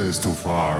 is too far.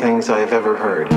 Things I have ever heard.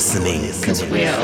Listening. To Mike